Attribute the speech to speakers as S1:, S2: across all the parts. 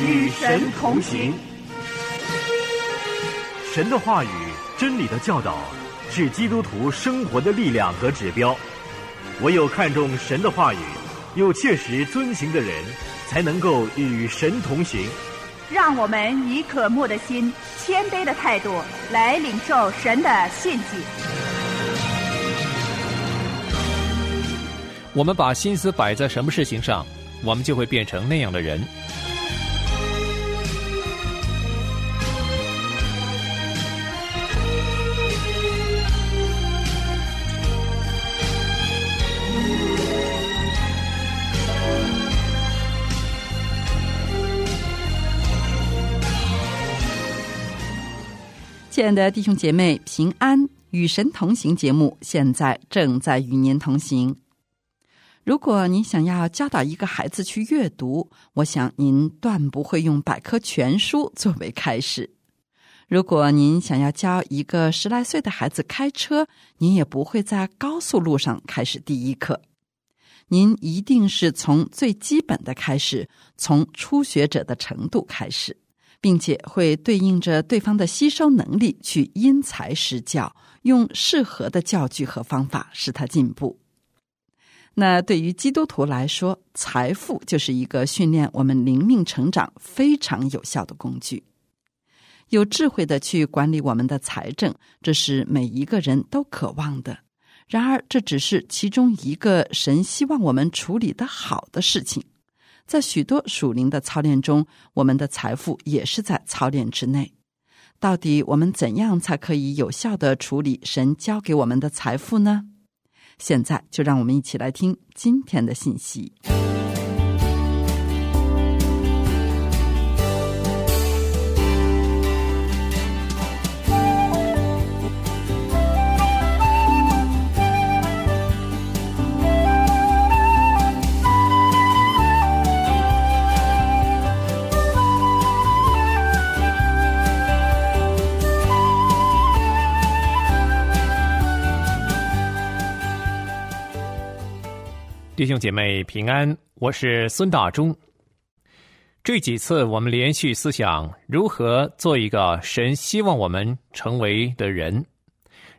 S1: 与神同行。
S2: 神的话语、真理的教导，是基督徒生活的力量和指标。唯有看重神的话语，又切实遵行的人，才能够与神同行。
S1: 让我们以渴慕的心、谦卑的态度来领受神的信息。
S3: 我们把心思摆在什么事情上，我们就会变成那样的人。
S4: 亲爱的弟兄姐妹，平安与神同行节目现在正在与您同行。如果您想要教导一个孩子去阅读，我想您断不会用百科全书作为开始；如果您想要教一个十来岁的孩子开车，您也不会在高速路上开始第一课。您一定是从最基本的开始，从初学者的程度开始。并且会对应着对方的吸收能力去因材施教，用适合的教具和方法使他进步。那对于基督徒来说，财富就是一个训练我们灵命成长非常有效的工具。有智慧的去管理我们的财政，这是每一个人都渴望的。然而，这只是其中一个神希望我们处理的好的事情。在许多属灵的操练中，我们的财富也是在操练之内。到底我们怎样才可以有效的处理神交给我们的财富呢？现在就让我们一起来听今天的信息。
S3: 弟兄姐妹平安，我是孙大中。这几次我们连续思想如何做一个神希望我们成为的人，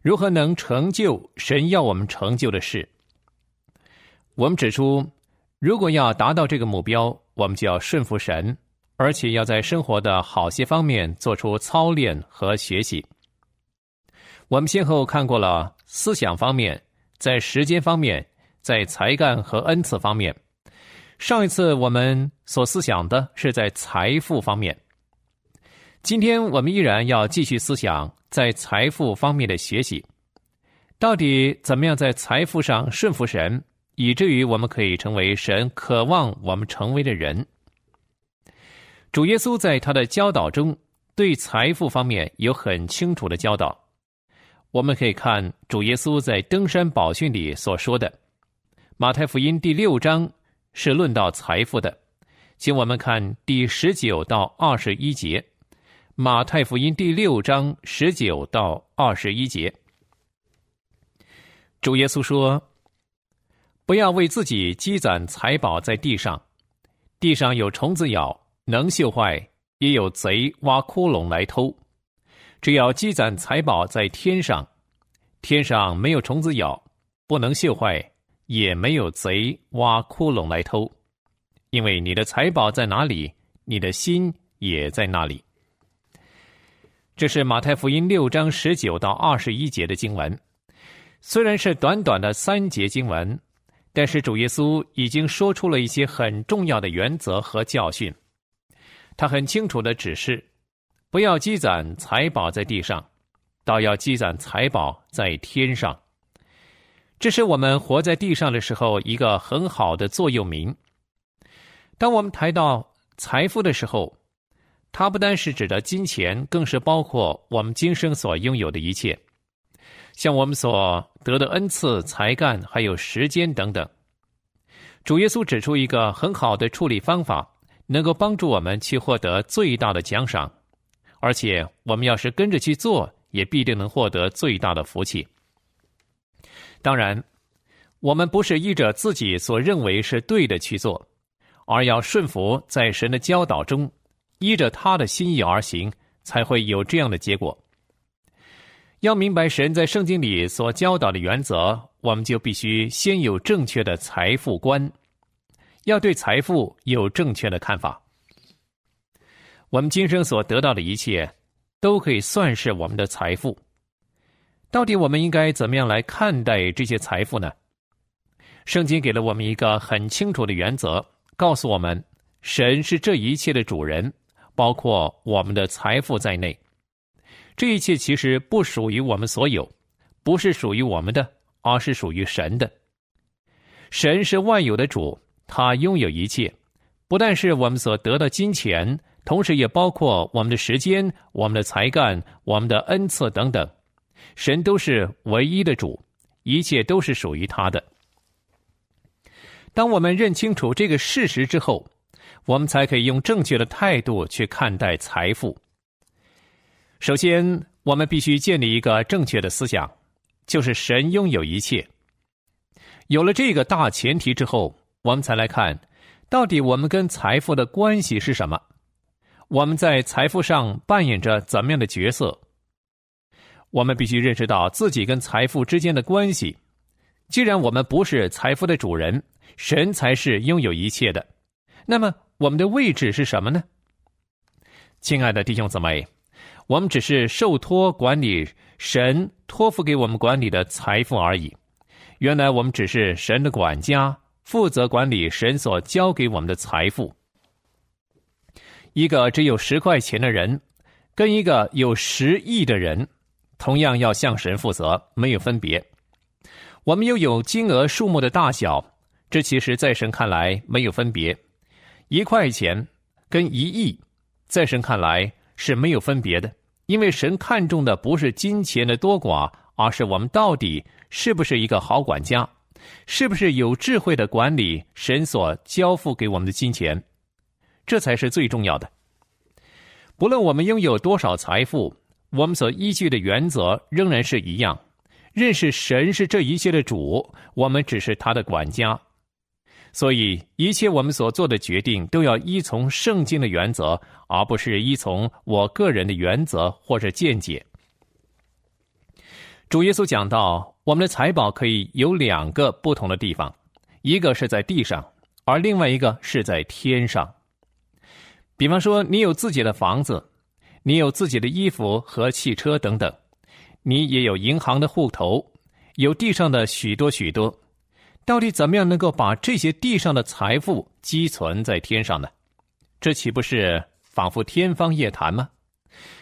S3: 如何能成就神要我们成就的事。我们指出，如果要达到这个目标，我们就要顺服神，而且要在生活的好些方面做出操练和学习。我们先后看过了思想方面，在时间方面。在才干和恩赐方面，上一次我们所思想的是在财富方面。今天我们依然要继续思想在财富方面的学习。到底怎么样在财富上顺服神，以至于我们可以成为神渴望我们成为的人？主耶稣在他的教导中，对财富方面有很清楚的教导。我们可以看主耶稣在登山宝训里所说的。马太福音第六章是论到财富的，请我们看第十九到二十一节。马太福音第六章十九到二十一节，主耶稣说：“不要为自己积攒财宝在地上，地上有虫子咬，能锈坏；也有贼挖窟窿来偷。只要积攒财宝在天上，天上没有虫子咬，不能锈坏。”也没有贼挖窟窿来偷，因为你的财宝在哪里，你的心也在那里。这是马太福音六章十九到二十一节的经文，虽然是短短的三节经文，但是主耶稣已经说出了一些很重要的原则和教训。他很清楚的指示，不要积攒财宝在地上，倒要积攒财宝在天上。这是我们活在地上的时候一个很好的座右铭。当我们谈到财富的时候，它不单是指的金钱，更是包括我们今生所拥有的一切，像我们所得的恩赐、才干，还有时间等等。主耶稣指出一个很好的处理方法，能够帮助我们去获得最大的奖赏，而且我们要是跟着去做，也必定能获得最大的福气。当然，我们不是依着自己所认为是对的去做，而要顺服在神的教导中，依着他的心意而行，才会有这样的结果。要明白神在圣经里所教导的原则，我们就必须先有正确的财富观，要对财富有正确的看法。我们今生所得到的一切，都可以算是我们的财富。到底我们应该怎么样来看待这些财富呢？圣经给了我们一个很清楚的原则，告诉我们，神是这一切的主人，包括我们的财富在内。这一切其实不属于我们所有，不是属于我们的，而是属于神的。神是万有的主，他拥有一切，不但是我们所得的金钱，同时也包括我们的时间、我们的才干、我们的恩赐等等。神都是唯一的主，一切都是属于他的。当我们认清楚这个事实之后，我们才可以用正确的态度去看待财富。首先，我们必须建立一个正确的思想，就是神拥有一切。有了这个大前提之后，我们才来看，到底我们跟财富的关系是什么？我们在财富上扮演着怎么样的角色？我们必须认识到自己跟财富之间的关系。既然我们不是财富的主人，神才是拥有一切的，那么我们的位置是什么呢？亲爱的弟兄姊妹。我们只是受托管理神托付给我们管理的财富而已。原来我们只是神的管家，负责管理神所交给我们的财富。一个只有十块钱的人，跟一个有十亿的人，同样要向神负责，没有分别。我们又有金额数目的大小，这其实在神看来没有分别。一块钱跟一亿，在神看来是没有分别的。因为神看重的不是金钱的多寡，而是我们到底是不是一个好管家，是不是有智慧的管理神所交付给我们的金钱，这才是最重要的。不论我们拥有多少财富，我们所依据的原则仍然是一样：认识神是这一切的主，我们只是他的管家。所以，一切我们所做的决定都要依从圣经的原则，而不是依从我个人的原则或者见解。主耶稣讲到，我们的财宝可以有两个不同的地方，一个是在地上，而另外一个是在天上。比方说，你有自己的房子，你有自己的衣服和汽车等等，你也有银行的户头，有地上的许多许多。到底怎么样能够把这些地上的财富积存在天上呢？这岂不是仿佛天方夜谭吗？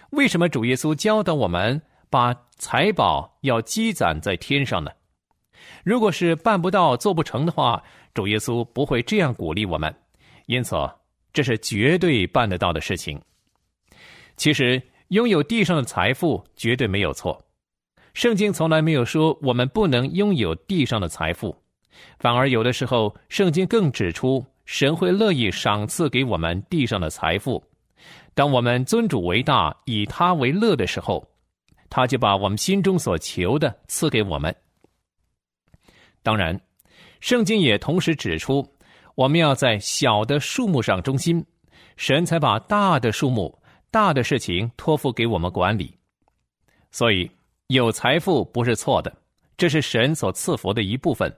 S3: 为什么主耶稣教导我们把财宝要积攒在天上呢？如果是办不到、做不成的话，主耶稣不会这样鼓励我们。因此，这是绝对办得到的事情。其实，拥有地上的财富绝对没有错。圣经从来没有说我们不能拥有地上的财富。反而有的时候，圣经更指出，神会乐意赏赐给我们地上的财富。当我们尊主为大，以他为乐的时候，他就把我们心中所求的赐给我们。当然，圣经也同时指出，我们要在小的数目上忠心，神才把大的数目、大的事情托付给我们管理。所以，有财富不是错的，这是神所赐福的一部分。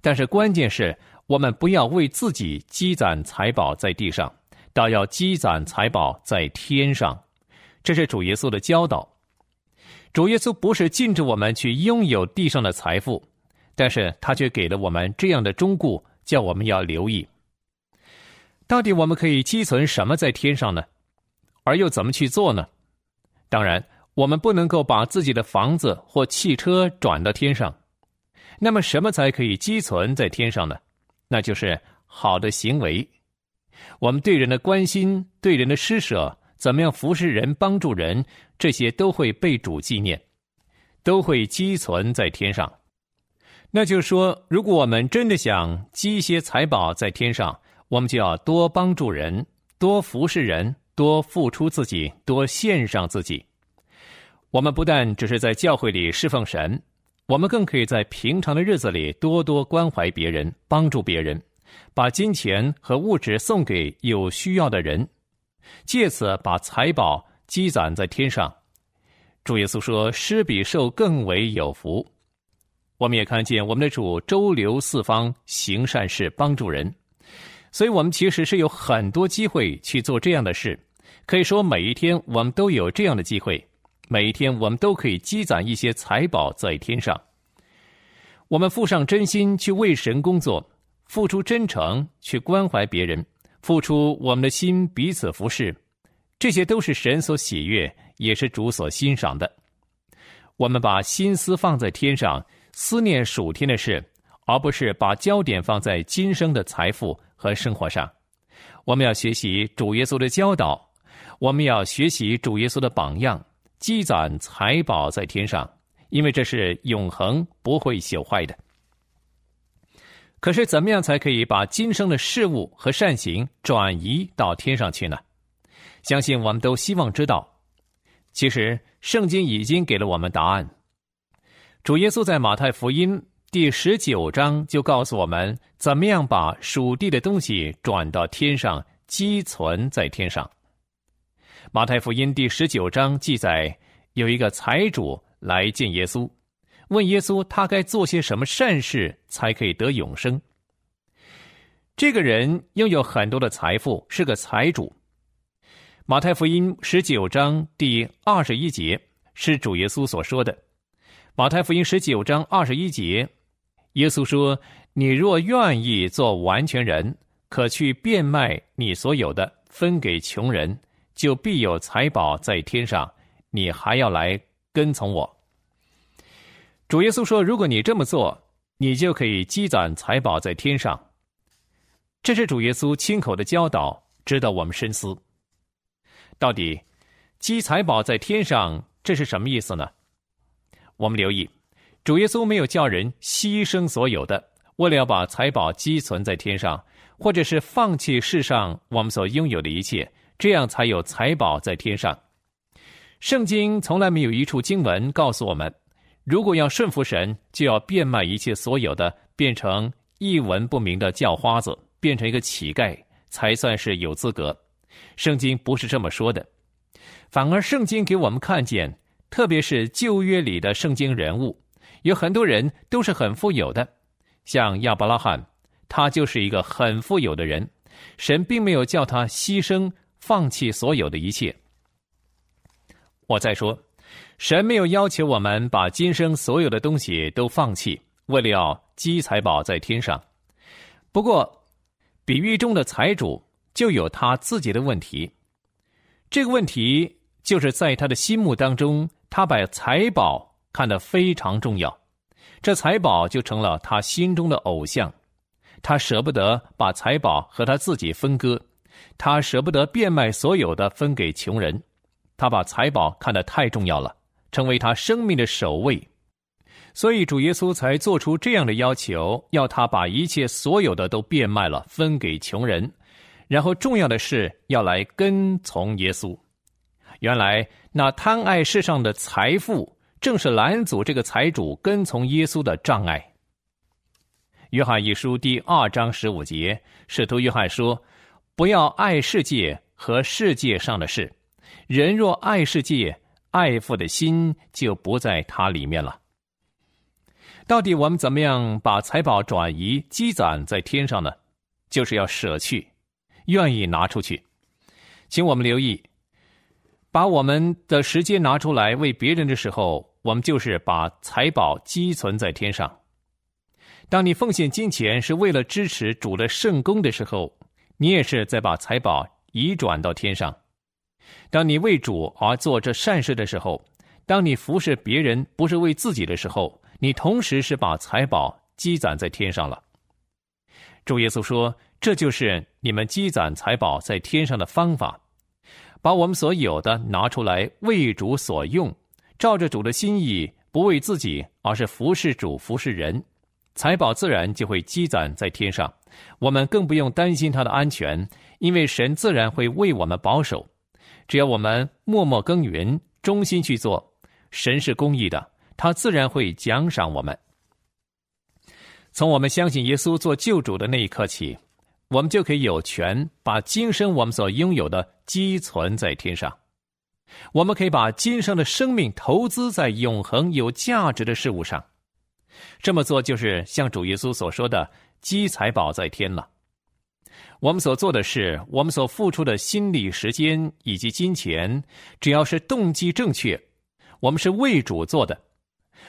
S3: 但是关键是我们不要为自己积攒财宝在地上，倒要积攒财宝在天上。这是主耶稣的教导。主耶稣不是禁止我们去拥有地上的财富，但是他却给了我们这样的忠告，叫我们要留意。到底我们可以积存什么在天上呢？而又怎么去做呢？当然，我们不能够把自己的房子或汽车转到天上。那么，什么才可以积存在天上呢？那就是好的行为。我们对人的关心、对人的施舍，怎么样服侍人、帮助人，这些都会被主纪念，都会积存在天上。那就是说，如果我们真的想积些财宝在天上，我们就要多帮助人、多服侍人、多付出自己、多献上自己。我们不但只是在教会里侍奉神。我们更可以在平常的日子里多多关怀别人，帮助别人，把金钱和物质送给有需要的人。借此把财宝积攒在天上。主耶稣说：“施比受更为有福。”我们也看见我们的主周流四方，行善事，帮助人。所以，我们其实是有很多机会去做这样的事。可以说，每一天我们都有这样的机会，每一天我们都可以积攒一些财宝在天上。我们付上真心去为神工作，付出真诚去关怀别人，付出我们的心彼此服侍，这些都是神所喜悦，也是主所欣赏的。我们把心思放在天上，思念属天的事，而不是把焦点放在今生的财富和生活上。我们要学习主耶稣的教导，我们要学习主耶稣的榜样，积攒财宝在天上。因为这是永恒不会朽坏的。可是，怎么样才可以把今生的事物和善行转移到天上去呢？相信我们都希望知道。其实，圣经已经给了我们答案。主耶稣在马太福音第十九章就告诉我们，怎么样把属地的东西转到天上，积存在天上。马太福音第十九章记载，有一个财主。来见耶稣，问耶稣他该做些什么善事才可以得永生。这个人拥有很多的财富，是个财主。马太福音十九章第二十一节是主耶稣所说的。马太福音十九章二十一节，耶稣说：“你若愿意做完全人，可去变卖你所有的，分给穷人，就必有财宝在天上。你还要来。”跟从我，主耶稣说：“如果你这么做，你就可以积攒财宝在天上。”这是主耶稣亲口的教导，值得我们深思。到底积财宝在天上，这是什么意思呢？我们留意，主耶稣没有叫人牺牲所有的，为了要把财宝积存在天上，或者是放弃世上我们所拥有的一切，这样才有财宝在天上。圣经从来没有一处经文告诉我们，如果要顺服神，就要变卖一切所有的，变成一文不名的叫花子，变成一个乞丐，才算是有资格。圣经不是这么说的，反而圣经给我们看见，特别是旧约里的圣经人物，有很多人都是很富有的，像亚伯拉罕，他就是一个很富有的人，神并没有叫他牺牲、放弃所有的一切。我再说，神没有要求我们把今生所有的东西都放弃，为了要积财宝在天上。不过，比喻中的财主就有他自己的问题。这个问题就是在他的心目当中，他把财宝看得非常重要，这财宝就成了他心中的偶像。他舍不得把财宝和他自己分割，他舍不得变卖所有的分给穷人。他把财宝看得太重要了，成为他生命的首位，所以主耶稣才做出这样的要求，要他把一切所有的都变卖了，分给穷人，然后重要的是要来跟从耶稣。原来那贪爱世上的财富，正是拦阻这个财主跟从耶稣的障碍。约翰一书第二章十五节，使徒约翰说：“不要爱世界和世界上的事。”人若爱世界，爱父的心就不在它里面了。到底我们怎么样把财宝转移积攒在天上呢？就是要舍去，愿意拿出去。请我们留意，把我们的时间拿出来为别人的时候，我们就是把财宝积存在天上。当你奉献金钱是为了支持主的圣功的时候，你也是在把财宝移转到天上。当你为主而做这善事的时候，当你服侍别人不是为自己的时候，你同时是把财宝积攒在天上了。主耶稣说：“这就是你们积攒财宝在天上的方法，把我们所有的拿出来为主所用，照着主的心意，不为自己，而是服侍主、服侍人，财宝自然就会积攒在天上。我们更不用担心它的安全，因为神自然会为我们保守。”只要我们默默耕耘，忠心去做，神是公义的，他自然会奖赏我们。从我们相信耶稣做救主的那一刻起，我们就可以有权把今生我们所拥有的积存在天上。我们可以把今生的生命投资在永恒有价值的事物上。这么做就是像主耶稣所说的“积财宝在天”了。我们所做的事，我们所付出的心力、时间以及金钱，只要是动机正确，我们是为主做的，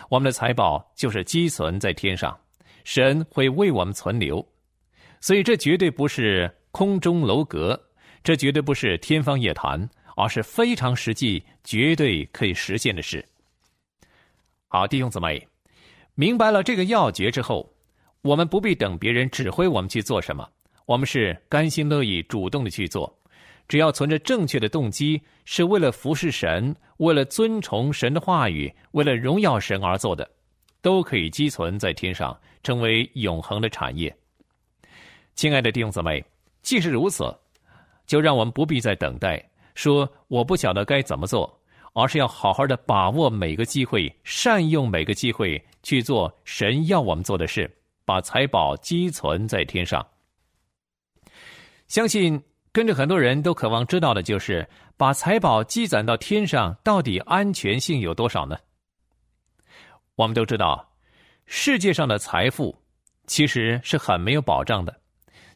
S3: 我们的财宝就是积存在天上，神会为我们存留。所以，这绝对不是空中楼阁，这绝对不是天方夜谭，而是非常实际、绝对可以实现的事。好，弟兄姊妹，明白了这个要诀之后，我们不必等别人指挥我们去做什么。我们是甘心乐意、主动的去做，只要存着正确的动机，是为了服侍神、为了尊崇神的话语、为了荣耀神而做的，都可以积存在天上，成为永恒的产业。亲爱的弟兄姊妹，既是如此，就让我们不必再等待，说我不晓得该怎么做，而是要好好的把握每个机会，善用每个机会去做神要我们做的事，把财宝积存在天上。相信跟着很多人都渴望知道的就是，把财宝积攒到天上，到底安全性有多少呢？我们都知道，世界上的财富其实是很没有保障的。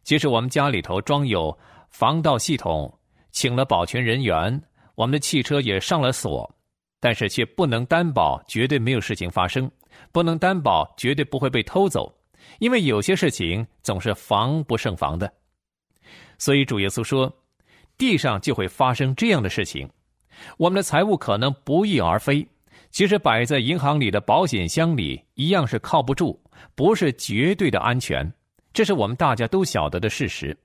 S3: 即使我们家里头装有防盗系统，请了保全人员，我们的汽车也上了锁，但是却不能担保绝对没有事情发生，不能担保绝对不会被偷走，因为有些事情总是防不胜防的。所以主耶稣说，地上就会发生这样的事情，我们的财物可能不翼而飞，其实摆在银行里的保险箱里一样是靠不住，不是绝对的安全，这是我们大家都晓得的事实。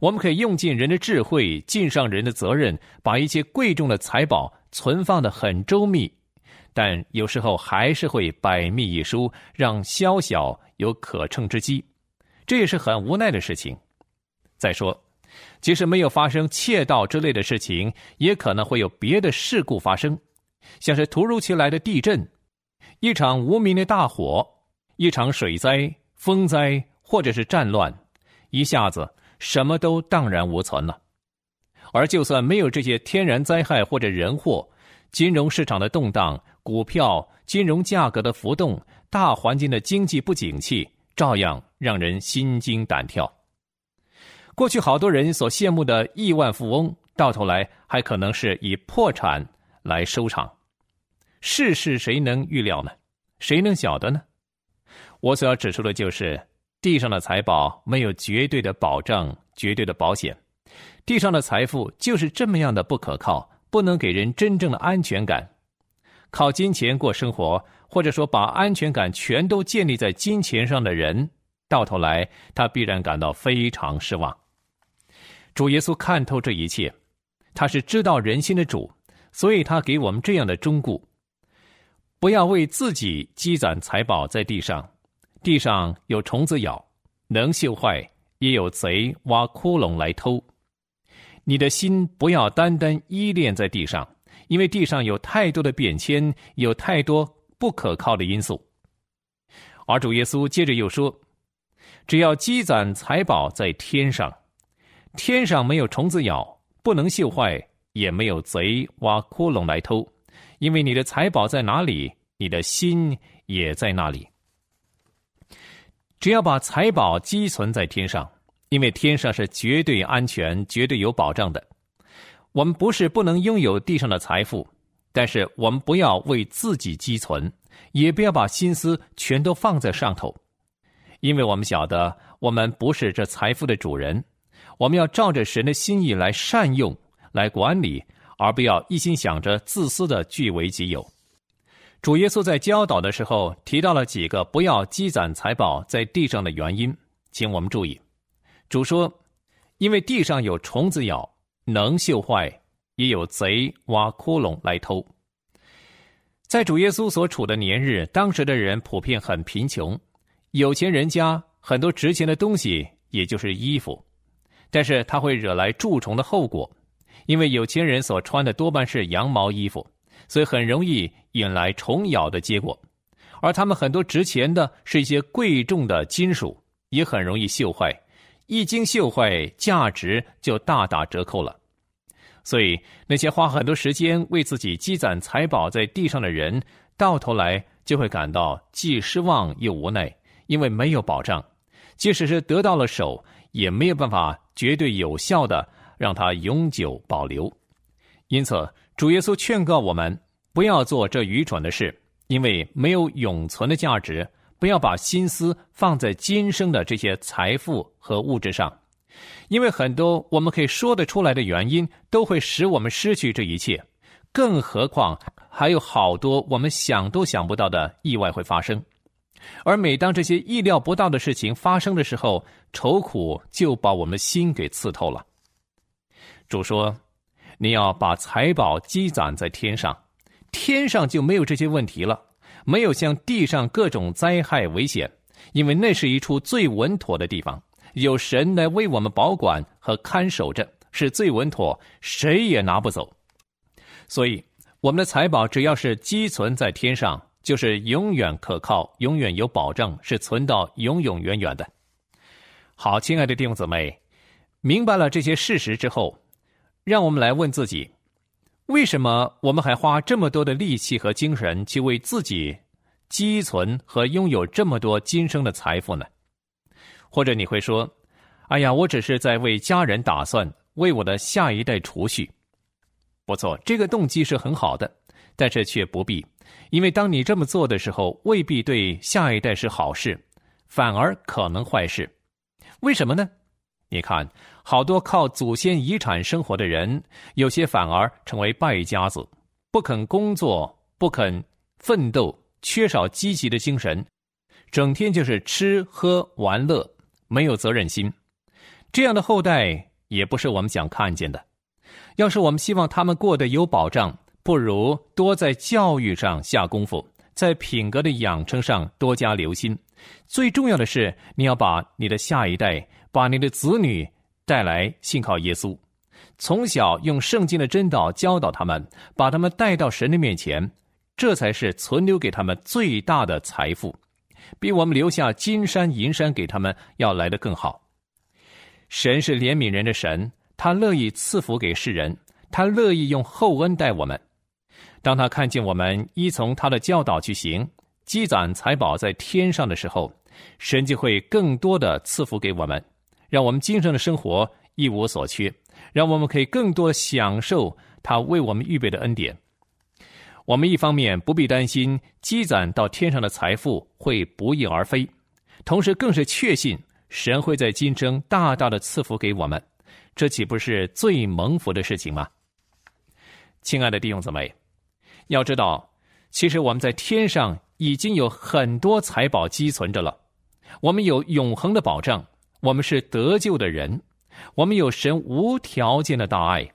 S3: 我们可以用尽人的智慧，尽上人的责任，把一些贵重的财宝存放的很周密，但有时候还是会百密一疏，让宵小有可乘之机，这也是很无奈的事情。再说。即使没有发生窃盗之类的事情，也可能会有别的事故发生，像是突如其来的地震、一场无名的大火、一场水灾、风灾，或者是战乱，一下子什么都荡然无存了。而就算没有这些天然灾害或者人祸，金融市场的动荡、股票、金融价格的浮动、大环境的经济不景气，照样让人心惊胆跳。过去好多人所羡慕的亿万富翁，到头来还可能是以破产来收场。世事谁能预料呢？谁能晓得呢？我所要指出的就是，地上的财宝没有绝对的保障、绝对的保险。地上的财富就是这么样的不可靠，不能给人真正的安全感。靠金钱过生活，或者说把安全感全都建立在金钱上的人，到头来他必然感到非常失望。主耶稣看透这一切，他是知道人心的主，所以他给我们这样的忠告：不要为自己积攒财宝在地上，地上有虫子咬，能锈坏；也有贼挖窟窿来偷。你的心不要单单依恋在地上，因为地上有太多的变迁，有太多不可靠的因素。而主耶稣接着又说：只要积攒财宝在天上。天上没有虫子咬，不能锈坏；也没有贼挖窟窿来偷。因为你的财宝在哪里，你的心也在那里。只要把财宝积存在天上，因为天上是绝对安全、绝对有保障的。我们不是不能拥有地上的财富，但是我们不要为自己积存，也不要把心思全都放在上头，因为我们晓得，我们不是这财富的主人。我们要照着神的心意来善用、来管理，而不要一心想着自私的据为己有。主耶稣在教导的时候提到了几个不要积攒财宝在地上的原因，请我们注意。主说：“因为地上有虫子咬，能锈坏；也有贼挖窟窿来偷。”在主耶稣所处的年日，当时的人普遍很贫穷，有钱人家很多值钱的东西，也就是衣服。但是它会惹来蛀虫的后果，因为有钱人所穿的多半是羊毛衣服，所以很容易引来虫咬的结果。而他们很多值钱的是一些贵重的金属，也很容易锈坏，一经锈坏，价值就大打折扣了。所以，那些花很多时间为自己积攒财宝在地上的人，到头来就会感到既失望又无奈，因为没有保障，即使是得到了手，也没有办法绝对有效的让它永久保留。因此，主耶稣劝告我们不要做这愚蠢的事，因为没有永存的价值。不要把心思放在今生的这些财富和物质上，因为很多我们可以说得出来的原因都会使我们失去这一切，更何况还有好多我们想都想不到的意外会发生。而每当这些意料不到的事情发生的时候，愁苦就把我们心给刺透了。主说：“你要把财宝积攒在天上，天上就没有这些问题了。”没有像地上各种灾害危险，因为那是一处最稳妥的地方，有神来为我们保管和看守着，是最稳妥，谁也拿不走。所以，我们的财宝只要是积存在天上，就是永远可靠，永远有保障，是存到永永远远的。好，亲爱的弟兄姊妹，明白了这些事实之后，让我们来问自己。为什么我们还花这么多的力气和精神去为自己积存和拥有这么多今生的财富呢？或者你会说：“哎呀，我只是在为家人打算，为我的下一代储蓄。”不错，这个动机是很好的，但是却不必，因为当你这么做的时候，未必对下一代是好事，反而可能坏事。为什么呢？你看。好多靠祖先遗产生活的人，有些反而成为败家子，不肯工作，不肯奋斗，缺少积极的精神，整天就是吃喝玩乐，没有责任心。这样的后代也不是我们想看见的。要是我们希望他们过得有保障，不如多在教育上下功夫，在品格的养成上多加留心。最重要的是，你要把你的下一代，把你的子女。带来信靠耶稣，从小用圣经的真道教导他们，把他们带到神的面前，这才是存留给他们最大的财富，比我们留下金山银山给他们要来的更好。神是怜悯人的神，他乐意赐福给世人，他乐意用厚恩待我们。当他看见我们依从他的教导去行，积攒财宝在天上的时候，神就会更多的赐福给我们。让我们今生的生活一无所缺，让我们可以更多享受他为我们预备的恩典。我们一方面不必担心积攒到天上的财富会不翼而飞，同时更是确信神会在今生大大的赐福给我们。这岂不是最蒙福的事情吗？亲爱的弟兄姊妹，要知道，其实我们在天上已经有很多财宝积存着了，我们有永恒的保障。我们是得救的人，我们有神无条件的大爱，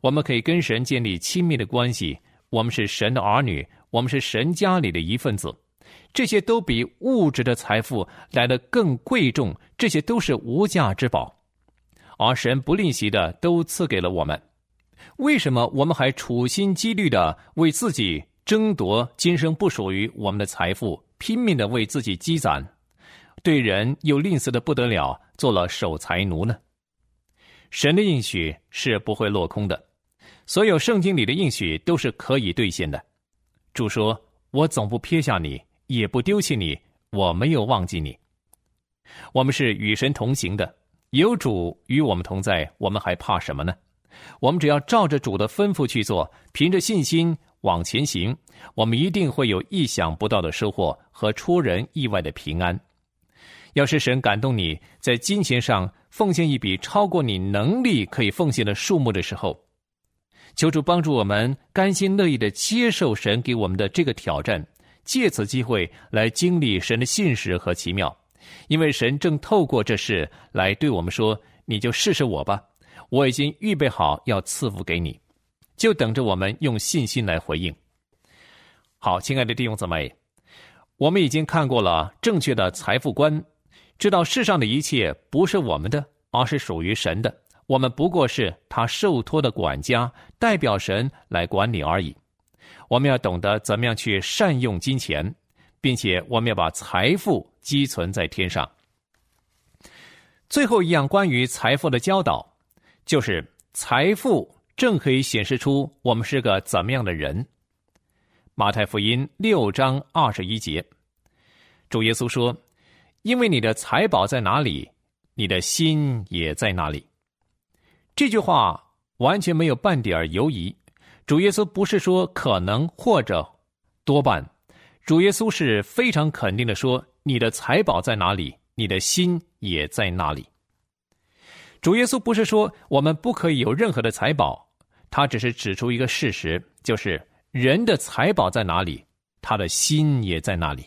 S3: 我们可以跟神建立亲密的关系。我们是神的儿女，我们是神家里的一份子，这些都比物质的财富来的更贵重，这些都是无价之宝，而神不吝惜的都赐给了我们。为什么我们还处心积虑的为自己争夺今生不属于我们的财富，拼命的为自己积攒？对人又吝啬的不得了，做了守财奴呢。神的应许是不会落空的，所有圣经里的应许都是可以兑现的。主说：“我总不撇下你，也不丢弃你，我没有忘记你。”我们是与神同行的，有主与我们同在，我们还怕什么呢？我们只要照着主的吩咐去做，凭着信心往前行，我们一定会有意想不到的收获和出人意外的平安。要是神感动你在金钱上奉献一笔超过你能力可以奉献的数目的时候，求主帮助我们甘心乐意的接受神给我们的这个挑战，借此机会来经历神的信实和奇妙，因为神正透过这事来对我们说：“你就试试我吧，我已经预备好要赐福给你，就等着我们用信心来回应。”好，亲爱的弟兄姊妹，我们已经看过了正确的财富观。知道世上的一切不是我们的，而是属于神的。我们不过是他受托的管家，代表神来管理而已。我们要懂得怎么样去善用金钱，并且我们要把财富积存在天上。最后一样关于财富的教导，就是财富正可以显示出我们是个怎么样的人。马太福音六章二十一节，主耶稣说：“因为你的财宝在哪里，你的心也在哪里。”这句话完全没有半点犹疑。主耶稣不是说可能或者多半，主耶稣是非常肯定的说：“你的财宝在哪里，你的心也在那里。”主耶稣不是说我们不可以有任何的财宝，他只是指出一个事实，就是人的财宝在哪里，他的心也在那里。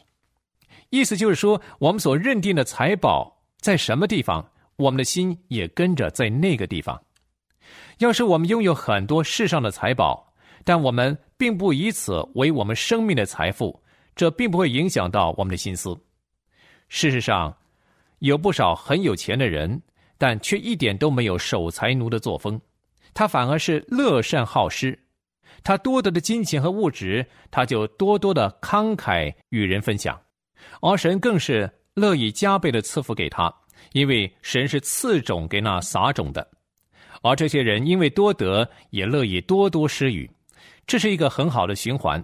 S3: 意思就是说，我们所认定的财宝在什么地方，我们的心也跟着在那个地方。要是我们拥有很多世上的财宝，但我们并不以此为我们生命的财富，这并不会影响到我们的心思。事实上，有不少很有钱的人，但却一点都没有守财奴的作风，他反而是乐善好施。他多得的金钱和物质，他就多多的慷慨与人分享，而神更是乐意加倍的赐福给他，因为神是赐种给那撒种的。而这些人因为多得，也乐意多多施予，这是一个很好的循环。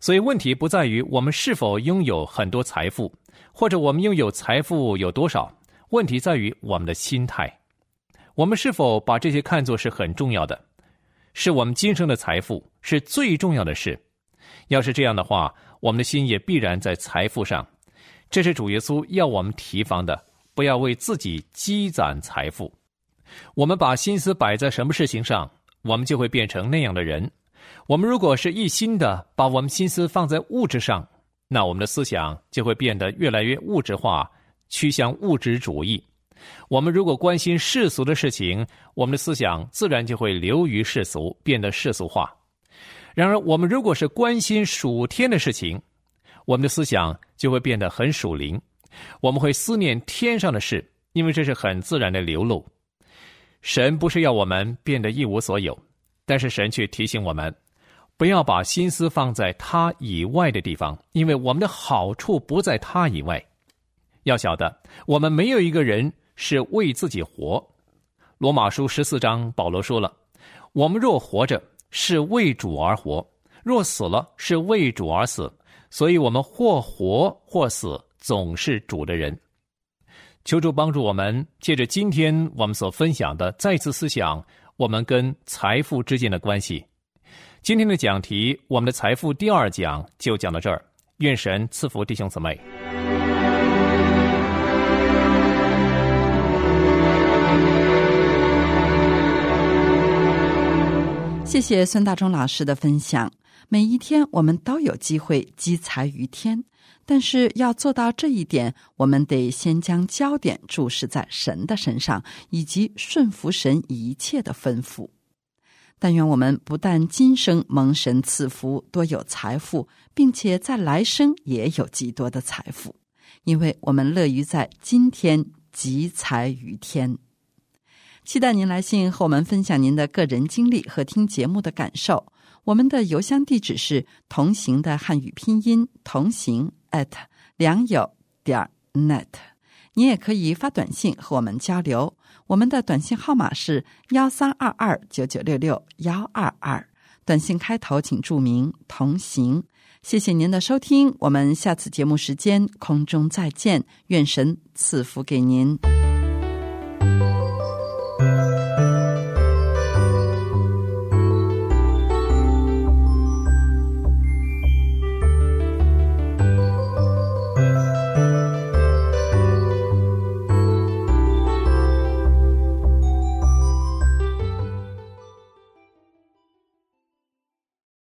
S3: 所以问题不在于我们是否拥有很多财富，或者我们拥有财富有多少，问题在于我们的心态。我们是否把这些看作是很重要的，是我们今生的财富是最重要的事？要是这样的话，我们的心也必然在财富上。这是主耶稣要我们提防的，不要为自己积攒财富。我们把心思摆在什么事情上，我们就会变成那样的人。我们如果是一心的把我们心思放在物质上，那我们的思想就会变得越来越物质化，趋向物质主义。我们如果关心世俗的事情，我们的思想自然就会流于世俗，变得世俗化。然而，我们如果是关心属天的事情，我们的思想就会变得很属灵。我们会思念天上的事，因为这是很自然的流露。神不是要我们变得一无所有，但是神却提醒我们，不要把心思放在他以外的地方，因为我们的好处不在他以外。要晓得，我们没有一个人是为自己活。罗马书十四章，保罗说了：“我们若活着，是为主而活；若死了，是为主而死。所以，我们或活或死，总是主的人。”求助帮助我们，借着今天我们所分享的，再次思想我们跟财富之间的关系。今天的讲题，我们的财富第二讲就讲到这儿。愿神赐福弟兄姊妹。
S4: 谢谢孙大中老师的分享。每一天，我们都有机会积财于天。但是要做到这一点，我们得先将焦点注视在神的身上，以及顺服神一切的吩咐。但愿我们不但今生蒙神赐福，多有财富，并且在来生也有极多的财富，因为我们乐于在今天积财于天。期待您来信和我们分享您的个人经历和听节目的感受。我们的邮箱地址是同行的汉语拼音同行。at 良友点 net，你也可以发短信和我们交流。我们的短信号码是幺三二二九九六六幺二二，短信开头请注明“同行”。谢谢您的收听，我们下次节目时间空中再见，愿神赐福给您。